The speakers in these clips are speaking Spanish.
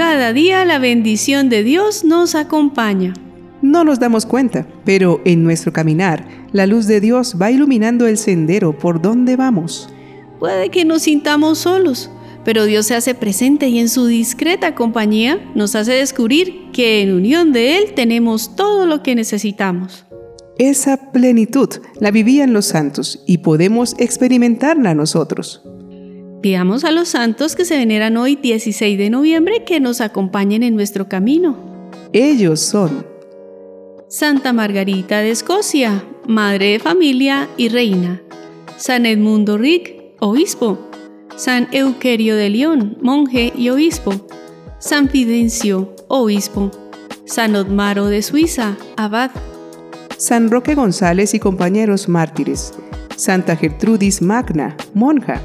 Cada día la bendición de Dios nos acompaña. No nos damos cuenta, pero en nuestro caminar, la luz de Dios va iluminando el sendero por donde vamos. Puede que nos sintamos solos, pero Dios se hace presente y en su discreta compañía nos hace descubrir que en unión de Él tenemos todo lo que necesitamos. Esa plenitud la vivían los santos y podemos experimentarla nosotros. Pidamos a los santos que se veneran hoy 16 de noviembre que nos acompañen en nuestro camino. Ellos son Santa Margarita de Escocia, Madre de Familia y Reina. San Edmundo Rick, Obispo. San Euquerio de León, monje y obispo. San Fidencio, obispo. San Otmaro de Suiza, abad. San Roque González y compañeros mártires. Santa Gertrudis Magna, monja.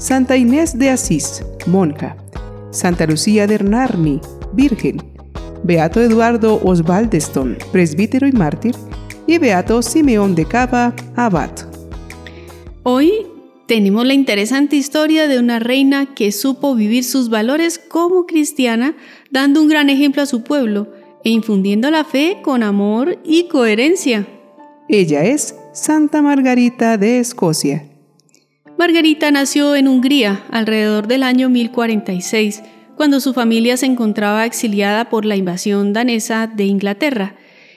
Santa Inés de Asís, monja. Santa Lucía de Narni, virgen. Beato Eduardo Osbaldeston, presbítero y mártir. Y Beato Simeón de Cava, abad. Hoy tenemos la interesante historia de una reina que supo vivir sus valores como cristiana, dando un gran ejemplo a su pueblo e infundiendo la fe con amor y coherencia. Ella es Santa Margarita de Escocia. Margarita nació en Hungría alrededor del año 1046, cuando su familia se encontraba exiliada por la invasión danesa de Inglaterra,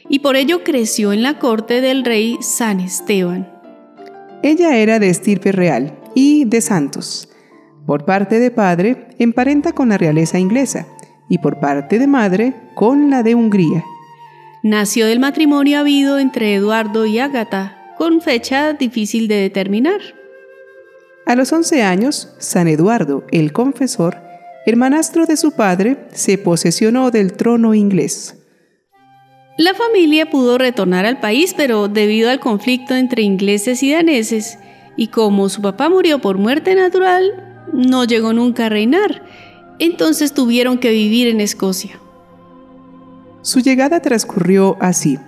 y por ello creció en la corte del rey San Esteban. Ella era de estirpe real y de santos. Por parte de padre, emparenta con la realeza inglesa y por parte de madre, con la de Hungría. Nació del matrimonio habido entre Eduardo y Ágata, con fecha difícil de determinar. A los 11 años, San Eduardo, el confesor, hermanastro de su padre, se posesionó del trono inglés. La familia pudo retornar al país, pero debido al conflicto entre ingleses y daneses, y como su papá murió por muerte natural, no llegó nunca a reinar, entonces tuvieron que vivir en Escocia. Su llegada transcurrió así.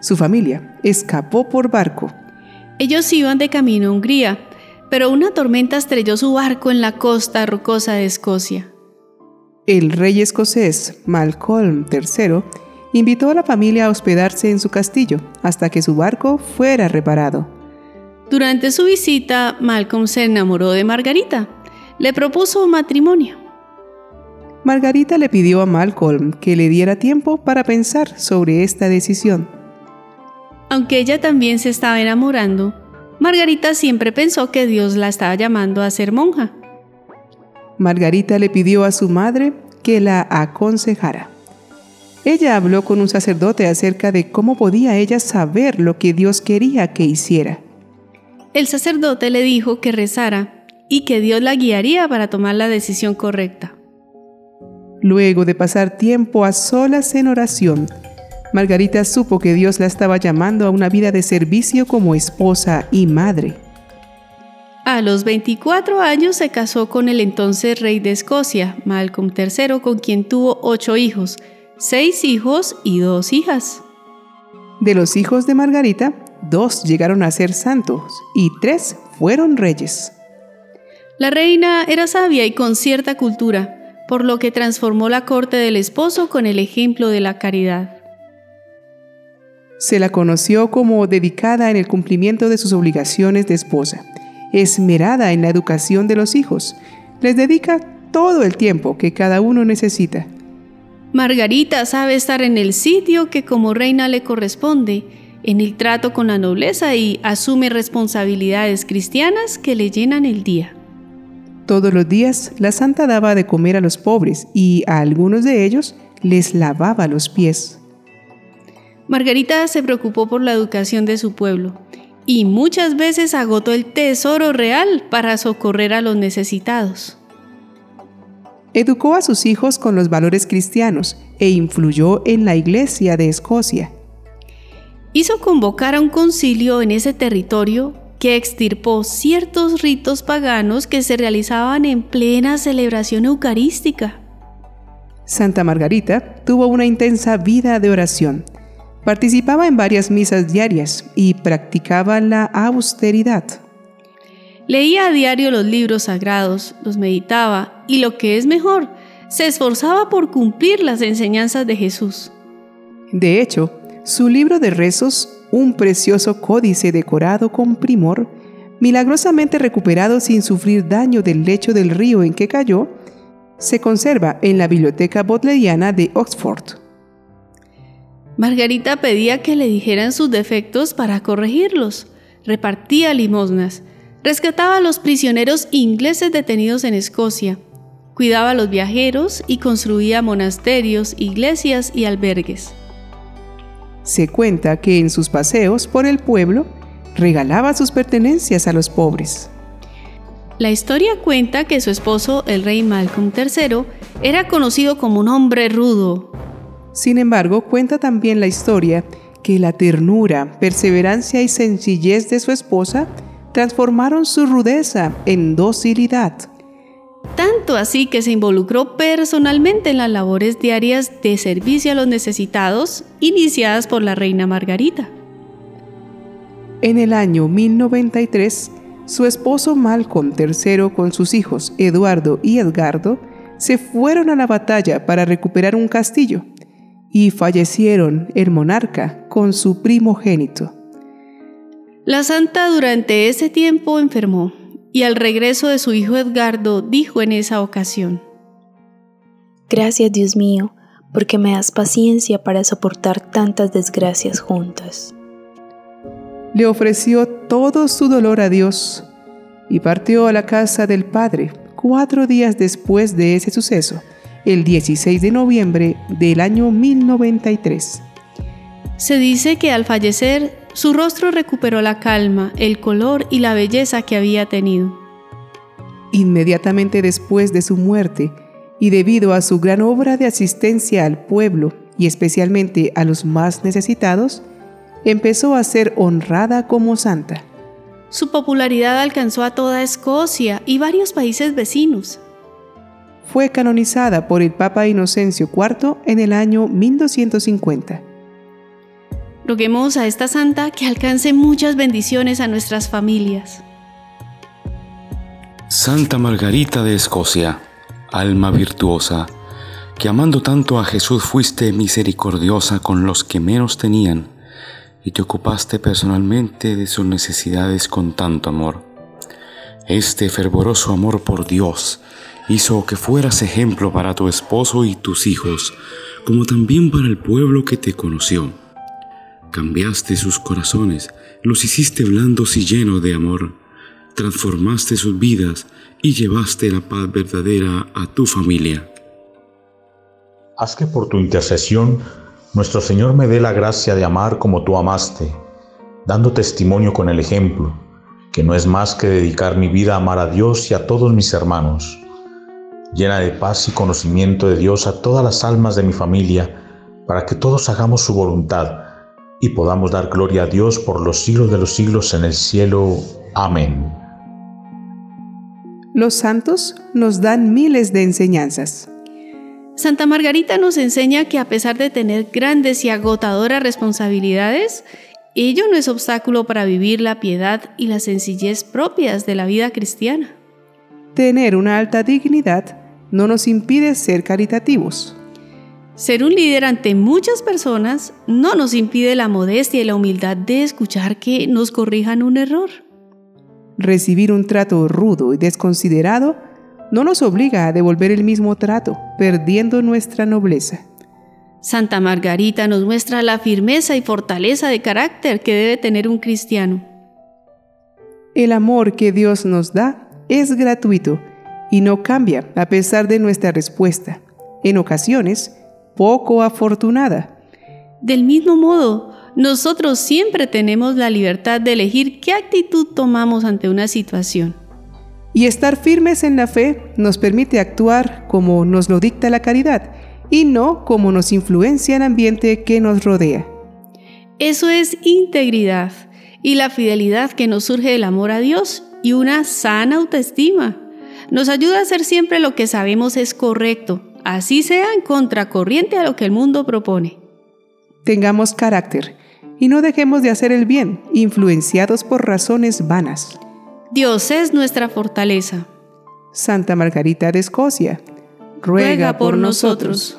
Su familia escapó por barco. Ellos iban de camino a Hungría, pero una tormenta estrelló su barco en la costa rocosa de Escocia. El rey escocés Malcolm III invitó a la familia a hospedarse en su castillo hasta que su barco fuera reparado. Durante su visita, Malcolm se enamoró de Margarita. Le propuso matrimonio. Margarita le pidió a Malcolm que le diera tiempo para pensar sobre esta decisión. Aunque ella también se estaba enamorando, Margarita siempre pensó que Dios la estaba llamando a ser monja. Margarita le pidió a su madre que la aconsejara. Ella habló con un sacerdote acerca de cómo podía ella saber lo que Dios quería que hiciera. El sacerdote le dijo que rezara y que Dios la guiaría para tomar la decisión correcta. Luego de pasar tiempo a solas en oración, Margarita supo que Dios la estaba llamando a una vida de servicio como esposa y madre. A los 24 años se casó con el entonces rey de Escocia, Malcolm III, con quien tuvo ocho hijos, seis hijos y dos hijas. De los hijos de Margarita, dos llegaron a ser santos y tres fueron reyes. La reina era sabia y con cierta cultura, por lo que transformó la corte del esposo con el ejemplo de la caridad. Se la conoció como dedicada en el cumplimiento de sus obligaciones de esposa, esmerada en la educación de los hijos, les dedica todo el tiempo que cada uno necesita Margarita sabe estar en el sitio que como reina le corresponde, en el trato con la nobleza y asume responsabilidades cristianas que le llenan el día. Todos los días la santa daba de comer a los pobres y a algunos de ellos les lavaba los pies. Margarita se preocupó por la educación de su pueblo y muchas veces agotó el tesoro real para socorrer a los necesitados. Educó a sus hijos con los valores cristianos e influyó en la Iglesia de Escocia. Hizo convocar a un concilio en ese territorio que extirpó ciertos ritos paganos que se realizaban en plena celebración eucarística. Santa Margarita tuvo una intensa vida de oración. Participaba en varias misas diarias y practicaba la austeridad. Leía a diario los libros sagrados, los meditaba y lo que es mejor, Se esforzaba por cumplir las enseñanzas de Jesús. De hecho, su libro de rezos, un precioso códice decorado con primor, milagrosamente recuperado sin sufrir daño del lecho del río en que cayó, se conserva en la Biblioteca Bodleiana de Oxford. Margarita pedía que le dijeran sus defectos para corregirlos, repartía limosnas, rescataba a los prisioneros ingleses detenidos en Escocia, cuidaba a los viajeros y construía monasterios, iglesias y albergues. Se cuenta que en sus paseos por el pueblo regalaba sus pertenencias a los pobres. La historia cuenta que su esposo, el rey Malcolm III, era conocido como un hombre rudo. Sin embargo, cuenta también la historia que la ternura, perseverancia y sencillez de su esposa transformaron su rudeza en docilidad. Tanto así que se involucró personalmente en las labores diarias de servicio a los necesitados iniciadas por la reina Margarita. En el año 1093, su esposo Malcolm III con sus hijos Eduardo y Edgardo se fueron a la batalla para recuperar un castillo y fallecieron el monarca con su primogénito. La santa durante ese tiempo enfermó y al regreso de su hijo Edgardo dijo en esa ocasión, Gracias Dios mío, porque me das paciencia para soportar tantas desgracias juntas le ofreció todo su dolor a Dios y partió a la casa del Padre cuatro días después de ese suceso, el 16 de noviembre del año 1093. Se dice que al fallecer, su rostro recuperó la calma, el color y la belleza que había tenido. Inmediatamente después de su muerte, y debido a su gran obra de asistencia al pueblo y especialmente a los más necesitados, empezó a ser honrada como santa. Su popularidad alcanzó a toda Escocia y varios países vecinos. Fue canonizada por el Papa Inocencio IV en el año 1250. Roguemos a esta santa que alcance muchas bendiciones a nuestras familias. Santa Margarita de Escocia, alma virtuosa, que amando tanto a Jesús fuiste misericordiosa con los que menos tenían y te ocupaste personalmente de sus necesidades con tanto amor. Este fervoroso amor por Dios hizo que fueras ejemplo para tu esposo y tus hijos, como también para el pueblo que te conoció. Cambiaste sus corazones, los hiciste blandos y llenos de amor, transformaste sus vidas y llevaste la paz verdadera a tu familia. Haz que por tu intercesión nuestro Señor me dé la gracia de amar como tú amaste, dando testimonio con el ejemplo, que no es más que dedicar mi vida a amar a Dios y a todos mis hermanos. Llena de paz y conocimiento de Dios a todas las almas de mi familia, para que todos hagamos su voluntad y podamos dar gloria a Dios por los siglos de los siglos en el cielo. Amén. Los santos nos dan miles de enseñanzas. Santa Margarita nos enseña que a pesar de tener grandes y agotadoras responsabilidades, ello no es obstáculo para vivir la piedad y la sencillez propias de la vida cristiana. Tener una alta dignidad no nos impide ser caritativos. Ser un líder ante muchas personas no nos impide la modestia y la humildad de escuchar que nos corrijan un error. Recibir un trato rudo y desconsiderado no nos obliga a devolver el mismo trato, perdiendo nuestra nobleza. Santa Margarita nos muestra la firmeza y fortaleza de carácter que debe tener un cristiano. El amor que Dios nos da es gratuito y no cambia a pesar de nuestra respuesta, en ocasiones poco afortunada. Del mismo modo, nosotros siempre tenemos la libertad de elegir qué actitud tomamos ante una situación. Y estar firmes en la fe nos permite actuar como nos lo dicta la caridad y no como nos influencia el ambiente que nos rodea. Eso es integridad y la fidelidad que nos surge del amor a Dios y una sana autoestima. Nos ayuda a hacer siempre lo que sabemos es correcto, así sea en contracorriente a lo que el mundo propone. Tengamos carácter y no dejemos de hacer el bien, influenciados por razones vanas. Dios es nuestra fortaleza. Santa Margarita de Escocia, ruega por nosotros.